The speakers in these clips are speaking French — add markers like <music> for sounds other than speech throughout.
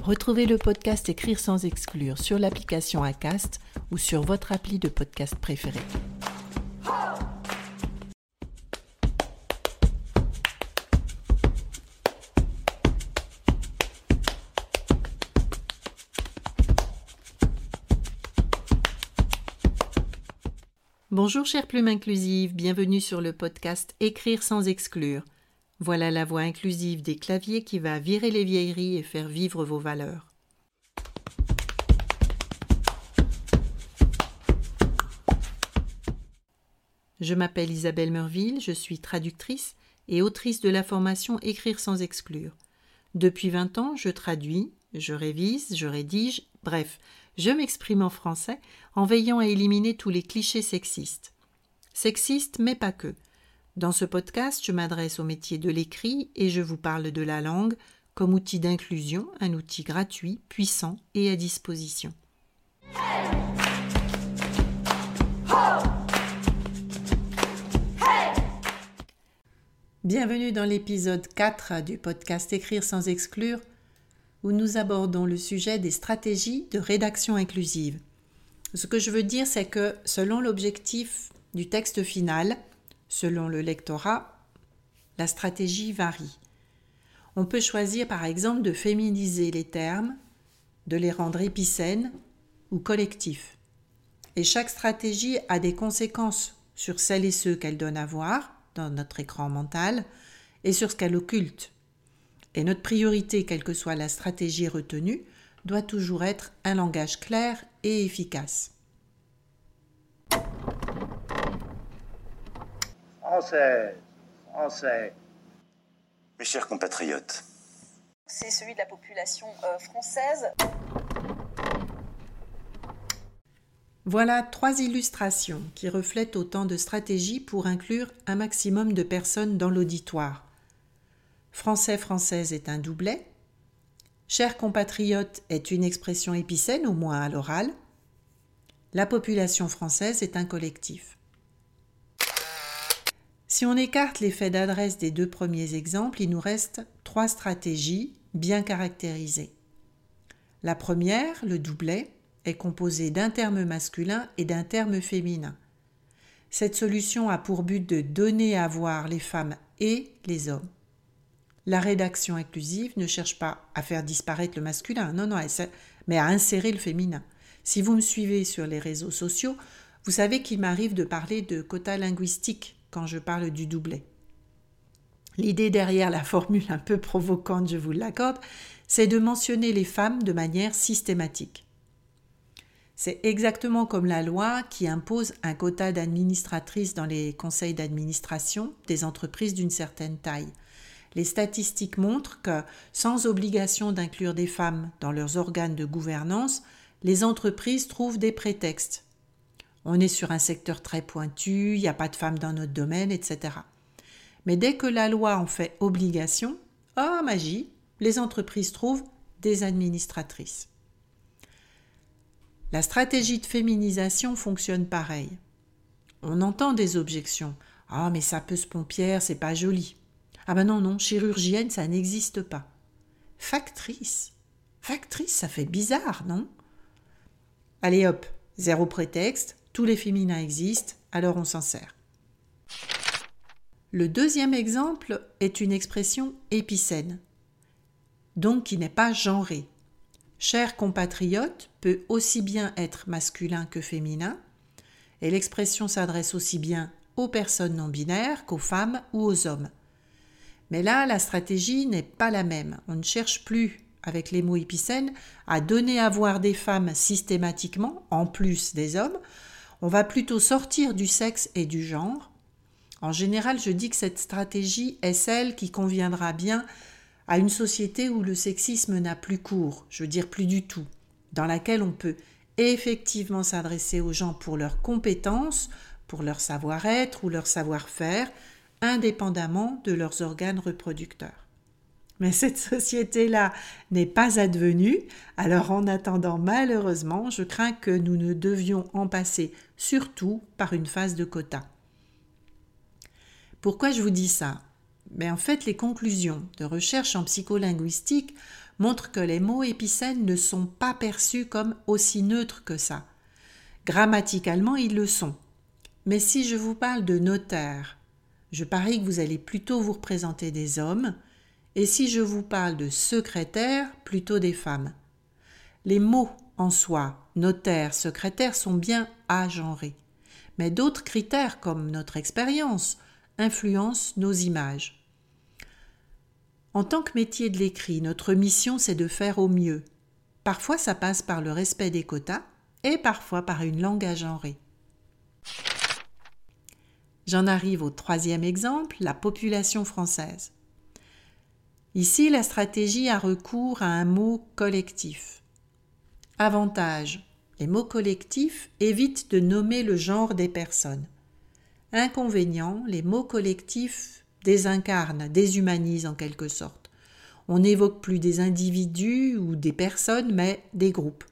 Retrouvez le podcast Écrire sans exclure sur l'application Acast ou sur votre appli de podcast préféré. Bonjour chère plume inclusive, bienvenue sur le podcast Écrire sans exclure. Voilà la voix inclusive des claviers qui va virer les vieilleries et faire vivre vos valeurs. Je m'appelle Isabelle Merville, je suis traductrice et autrice de la formation Écrire sans exclure. Depuis 20 ans, je traduis, je révise, je rédige, bref, je m'exprime en français en veillant à éliminer tous les clichés sexistes. Sexistes, mais pas que. Dans ce podcast, je m'adresse au métier de l'écrit et je vous parle de la langue comme outil d'inclusion, un outil gratuit, puissant et à disposition. Bienvenue dans l'épisode 4 du podcast Écrire sans exclure, où nous abordons le sujet des stratégies de rédaction inclusive. Ce que je veux dire, c'est que selon l'objectif du texte final, Selon le lectorat, la stratégie varie. On peut choisir par exemple de féminiser les termes, de les rendre épicènes ou collectifs. Et chaque stratégie a des conséquences sur celles et ceux qu'elle donne à voir dans notre écran mental et sur ce qu'elle occulte. Et notre priorité, quelle que soit la stratégie retenue, doit toujours être un langage clair et efficace. Français, Français. Mes chers compatriotes. C'est celui de la population euh, française. Voilà trois illustrations qui reflètent autant de stratégies pour inclure un maximum de personnes dans l'auditoire. Français française est un doublet. Chers compatriotes est une expression épicène, au moins à l'oral. La population française est un collectif. Si on écarte l'effet d'adresse des deux premiers exemples, il nous reste trois stratégies bien caractérisées. La première, le doublet, est composée d'un terme masculin et d'un terme féminin. Cette solution a pour but de donner à voir les femmes et les hommes. La rédaction inclusive ne cherche pas à faire disparaître le masculin, non, non, mais à insérer le féminin. Si vous me suivez sur les réseaux sociaux, vous savez qu'il m'arrive de parler de quotas linguistiques quand je parle du doublet. L'idée derrière la formule un peu provocante, je vous l'accorde, c'est de mentionner les femmes de manière systématique. C'est exactement comme la loi qui impose un quota d'administratrices dans les conseils d'administration des entreprises d'une certaine taille. Les statistiques montrent que, sans obligation d'inclure des femmes dans leurs organes de gouvernance, les entreprises trouvent des prétextes on est sur un secteur très pointu, il n'y a pas de femmes dans notre domaine, etc. Mais dès que la loi en fait obligation, oh magie, les entreprises trouvent des administratrices. La stratégie de féminisation fonctionne pareil. On entend des objections. Ah, mais ça peut se pompière, c'est pas joli. Ah ben non, non, chirurgienne, ça n'existe pas. Factrice. Factrice, ça fait bizarre, non? Allez hop, zéro prétexte, tous les féminins existent, alors on s'en sert. Le deuxième exemple est une expression épicène, donc qui n'est pas genrée. Cher compatriote peut aussi bien être masculin que féminin, et l'expression s'adresse aussi bien aux personnes non binaires qu'aux femmes ou aux hommes. Mais là, la stratégie n'est pas la même. On ne cherche plus, avec les mots épicènes, à donner à voir des femmes systématiquement, en plus des hommes, on va plutôt sortir du sexe et du genre. En général, je dis que cette stratégie est celle qui conviendra bien à une société où le sexisme n'a plus cours, je veux dire plus du tout, dans laquelle on peut effectivement s'adresser aux gens pour leurs compétences, pour leur savoir-être ou leur savoir-faire, indépendamment de leurs organes reproducteurs. Mais cette <laughs> société-là n'est pas advenue, alors en attendant malheureusement, je crains que nous ne devions en passer surtout par une phase de quota. Pourquoi je vous dis ça? Mais En fait, les conclusions de recherche en psycholinguistique montrent que les mots épicènes ne sont pas perçus comme aussi neutres que ça. Grammaticalement, ils le sont. Mais si je vous parle de notaire, je parie que vous allez plutôt vous représenter des hommes, et si je vous parle de secrétaire, plutôt des femmes. Les mots en soi, notaire, secrétaire, sont bien agenrés, mais d'autres critères comme notre expérience influencent nos images. En tant que métier de l'écrit, notre mission c'est de faire au mieux. Parfois ça passe par le respect des quotas et parfois par une langue agenrée. J'en arrive au troisième exemple, la population française. Ici, la stratégie a recours à un mot collectif. Avantage. Les mots collectifs évitent de nommer le genre des personnes. Inconvénient, les mots collectifs désincarnent, déshumanisent en quelque sorte. On n'évoque plus des individus ou des personnes, mais des groupes.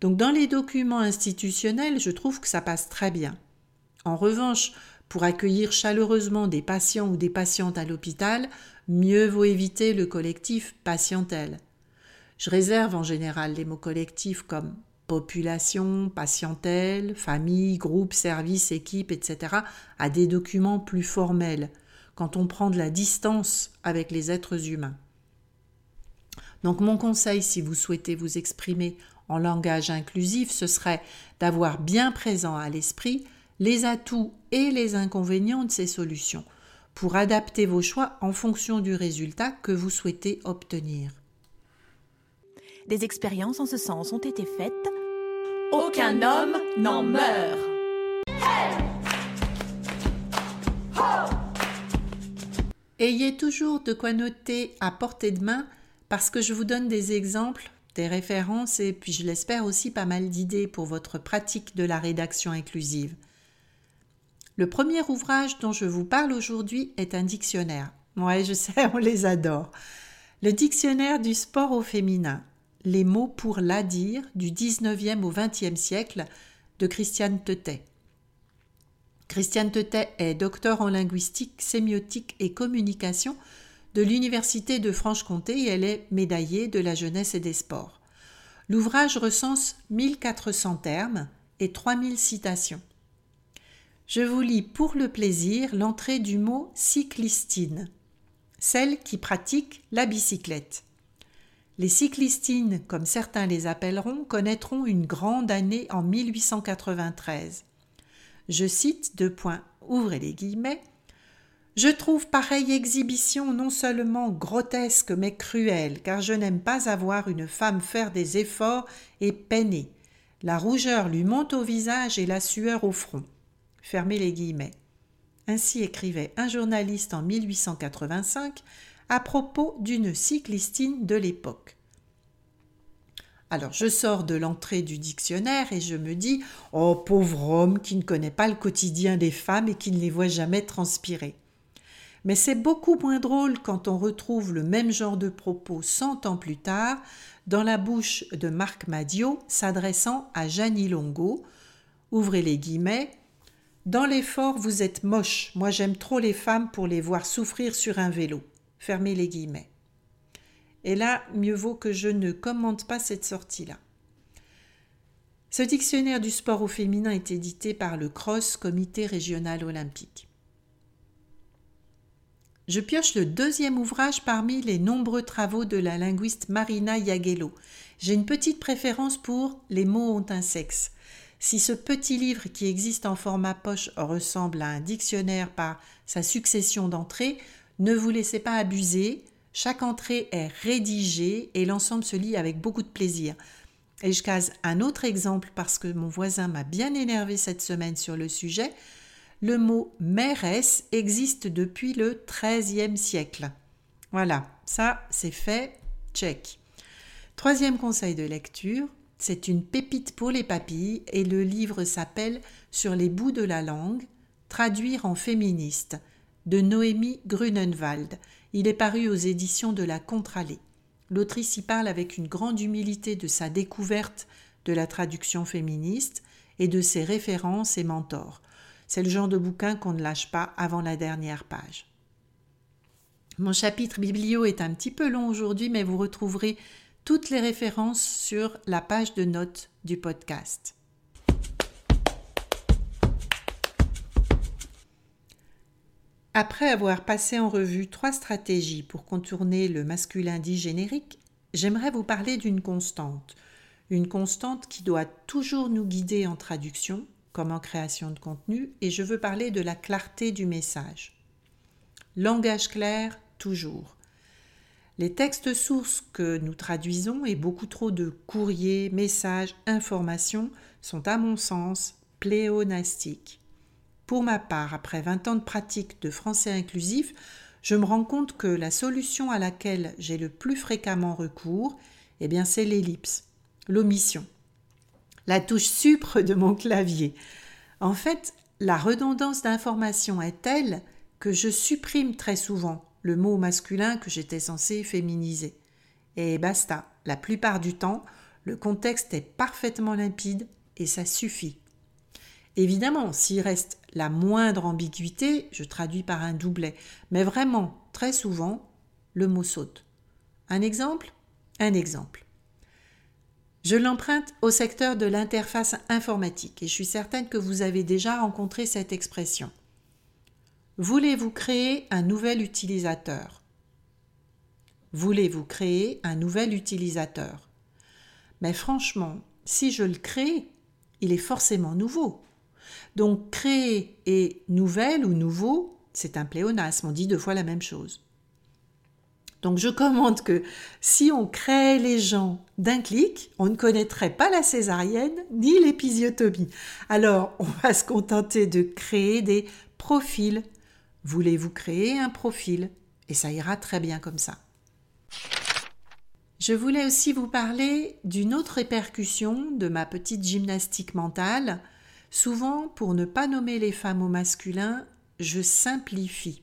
Donc dans les documents institutionnels, je trouve que ça passe très bien. En revanche, pour accueillir chaleureusement des patients ou des patientes à l'hôpital, mieux vaut éviter le collectif patientèle. Je réserve en général les mots collectifs comme population, patientèle, famille, groupe, service, équipe, etc. à des documents plus formels, quand on prend de la distance avec les êtres humains. Donc mon conseil, si vous souhaitez vous exprimer en langage inclusif, ce serait d'avoir bien présent à l'esprit les atouts et les inconvénients de ces solutions pour adapter vos choix en fonction du résultat que vous souhaitez obtenir. Des expériences en ce sens ont été faites. Aucun homme n'en meurt. Ayez toujours de quoi noter à portée de main parce que je vous donne des exemples, des références et puis je l'espère aussi pas mal d'idées pour votre pratique de la rédaction inclusive. Le premier ouvrage dont je vous parle aujourd'hui est un dictionnaire. Ouais, je sais, <laughs> on les adore. Le dictionnaire du sport au féminin. Les mots pour la dire du 19e au 20e siècle de Christiane Tetet. Christiane Tetet est docteur en linguistique, sémiotique et communication de l'Université de Franche-Comté et elle est médaillée de la jeunesse et des sports. L'ouvrage recense 1400 termes et 3000 citations. Je vous lis pour le plaisir l'entrée du mot cyclistine, celle qui pratique la bicyclette. Les cyclistines, comme certains les appelleront, connaîtront une grande année en 1893. Je cite deux points, ouvrez les guillemets. Je trouve pareille exhibition non seulement grotesque mais cruelle, car je n'aime pas avoir une femme faire des efforts et peiner. La rougeur lui monte au visage et la sueur au front. Fermez les guillemets. Ainsi écrivait un journaliste en 1885 à propos d'une cyclistine de l'époque. Alors je sors de l'entrée du dictionnaire et je me dis Oh pauvre homme qui ne connaît pas le quotidien des femmes et qui ne les voit jamais transpirer. Mais c'est beaucoup moins drôle quand on retrouve le même genre de propos cent ans plus tard dans la bouche de Marc Madiot s'adressant à Jeannie Longo. Ouvrez les guillemets. Dans l'effort, vous êtes moche. Moi, j'aime trop les femmes pour les voir souffrir sur un vélo. Fermez les guillemets. Et là, mieux vaut que je ne commente pas cette sortie-là. Ce dictionnaire du sport au féminin est édité par le CROSS, Comité régional olympique. Je pioche le deuxième ouvrage parmi les nombreux travaux de la linguiste Marina Yagello. J'ai une petite préférence pour Les mots ont un sexe. Si ce petit livre qui existe en format poche ressemble à un dictionnaire par sa succession d'entrées, ne vous laissez pas abuser. Chaque entrée est rédigée et l'ensemble se lit avec beaucoup de plaisir. Et je case un autre exemple parce que mon voisin m'a bien énervé cette semaine sur le sujet. Le mot mairesse existe depuis le XIIIe siècle. Voilà, ça c'est fait, check. Troisième conseil de lecture, c'est une pépite pour les papilles et le livre s'appelle Sur les bouts de la langue, traduire en féministe, de Noémie Grunenwald. Il est paru aux éditions de la Contralée. L'autrice y parle avec une grande humilité de sa découverte de la traduction féministe et de ses références et mentors. C'est le genre de bouquin qu'on ne lâche pas avant la dernière page. Mon chapitre biblio est un petit peu long aujourd'hui, mais vous retrouverez toutes les références sur la page de notes du podcast. Après avoir passé en revue trois stratégies pour contourner le masculin dit générique, j'aimerais vous parler d'une constante. Une constante qui doit toujours nous guider en traduction, comme en création de contenu, et je veux parler de la clarté du message. Langage clair, toujours. Les textes sources que nous traduisons et beaucoup trop de courriers, messages, informations sont à mon sens pléonastiques. Pour ma part, après 20 ans de pratique de français inclusif, je me rends compte que la solution à laquelle j'ai le plus fréquemment recours, eh bien c'est l'ellipse, l'omission, la touche supre de mon clavier. En fait, la redondance d'informations est telle que je supprime très souvent le mot masculin que j'étais censé féminiser. Et basta, la plupart du temps, le contexte est parfaitement limpide et ça suffit. Évidemment, s'il reste la moindre ambiguïté, je traduis par un doublet, mais vraiment, très souvent, le mot saute. Un exemple? Un exemple. Je l'emprunte au secteur de l'interface informatique et je suis certaine que vous avez déjà rencontré cette expression. Voulez-vous créer un nouvel utilisateur? Voulez-vous créer un nouvel utilisateur? Mais franchement, si je le crée, il est forcément nouveau. Donc créer et nouvelle ou nouveau, c'est un pléonasme, on dit deux fois la même chose. Donc je commande que si on crée les gens d'un clic, on ne connaîtrait pas la césarienne ni l'épisiotomie. Alors on va se contenter de créer des profils Voulez-vous créer un profil? Et ça ira très bien comme ça. Je voulais aussi vous parler d'une autre répercussion de ma petite gymnastique mentale. Souvent, pour ne pas nommer les femmes au masculin, je simplifie.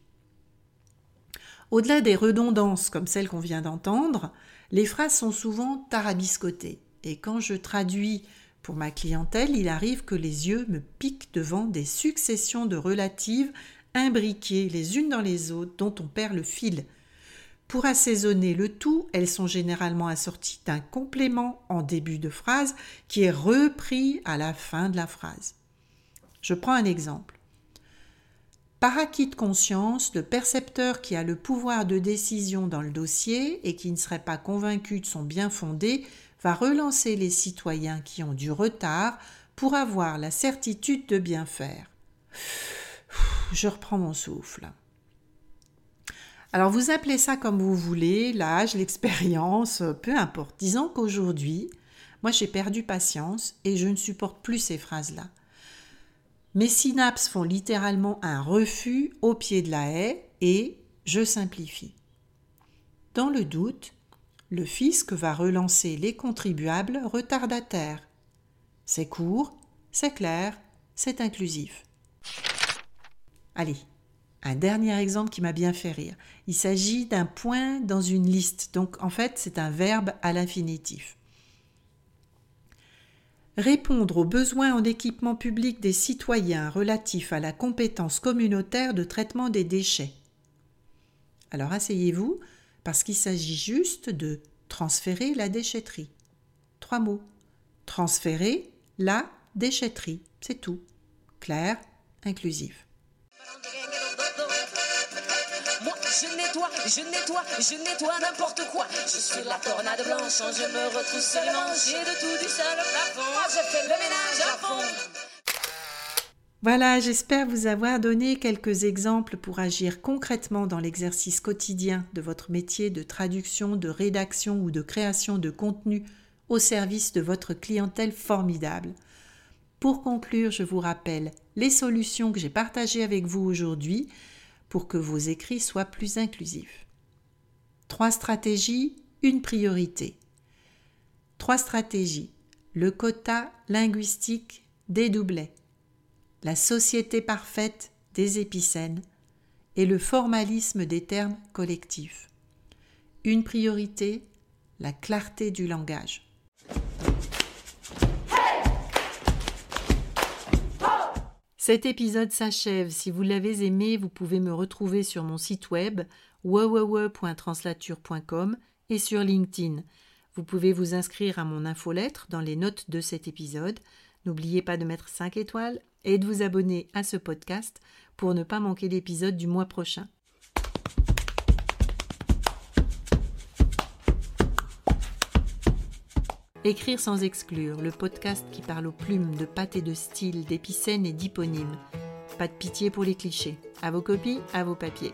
Au-delà des redondances comme celles qu'on vient d'entendre, les phrases sont souvent tarabiscotées. Et quand je traduis pour ma clientèle, il arrive que les yeux me piquent devant des successions de relatives imbriquées les unes dans les autres dont on perd le fil. Pour assaisonner le tout, elles sont généralement assorties d'un complément en début de phrase qui est repris à la fin de la phrase. Je prends un exemple. Par acquis de conscience, le percepteur qui a le pouvoir de décision dans le dossier et qui ne serait pas convaincu de son bien fondé va relancer les citoyens qui ont du retard pour avoir la certitude de bien faire je reprends mon souffle. Alors vous appelez ça comme vous voulez, l'âge, l'expérience, peu importe. Disons qu'aujourd'hui, moi j'ai perdu patience et je ne supporte plus ces phrases-là. Mes synapses font littéralement un refus au pied de la haie et je simplifie. Dans le doute, le fisc va relancer les contribuables retardataires. C'est court, c'est clair, c'est inclusif. Allez, un dernier exemple qui m'a bien fait rire. Il s'agit d'un point dans une liste, donc en fait c'est un verbe à l'infinitif. Répondre aux besoins en équipement public des citoyens relatifs à la compétence communautaire de traitement des déchets. Alors asseyez-vous, parce qu'il s'agit juste de transférer la déchetterie. Trois mots. Transférer la déchetterie, c'est tout. Clair, inclusif. Je nettoie, je nettoie, je nettoie n'importe quoi. Je suis la tornade blanche, je me j'ai tout du à fond. Voilà, j'espère vous avoir donné quelques exemples pour agir concrètement dans l'exercice quotidien de votre métier de traduction, de rédaction ou de création de contenu au service de votre clientèle formidable. Pour conclure, je vous rappelle les solutions que j'ai partagées avec vous aujourd'hui pour que vos écrits soient plus inclusifs. Trois stratégies, une priorité. Trois stratégies. le quota linguistique des doublets, la société parfaite des épicènes et le formalisme des termes collectifs. Une priorité, la clarté du langage. Cet épisode s'achève. Si vous l'avez aimé, vous pouvez me retrouver sur mon site web www.translature.com et sur LinkedIn. Vous pouvez vous inscrire à mon infolettre dans les notes de cet épisode. N'oubliez pas de mettre 5 étoiles et de vous abonner à ce podcast pour ne pas manquer l'épisode du mois prochain. Écrire sans exclure, le podcast qui parle aux plumes de pâte et de style, d'épicènes et d'hyponymes. Pas de pitié pour les clichés. À vos copies, à vos papiers.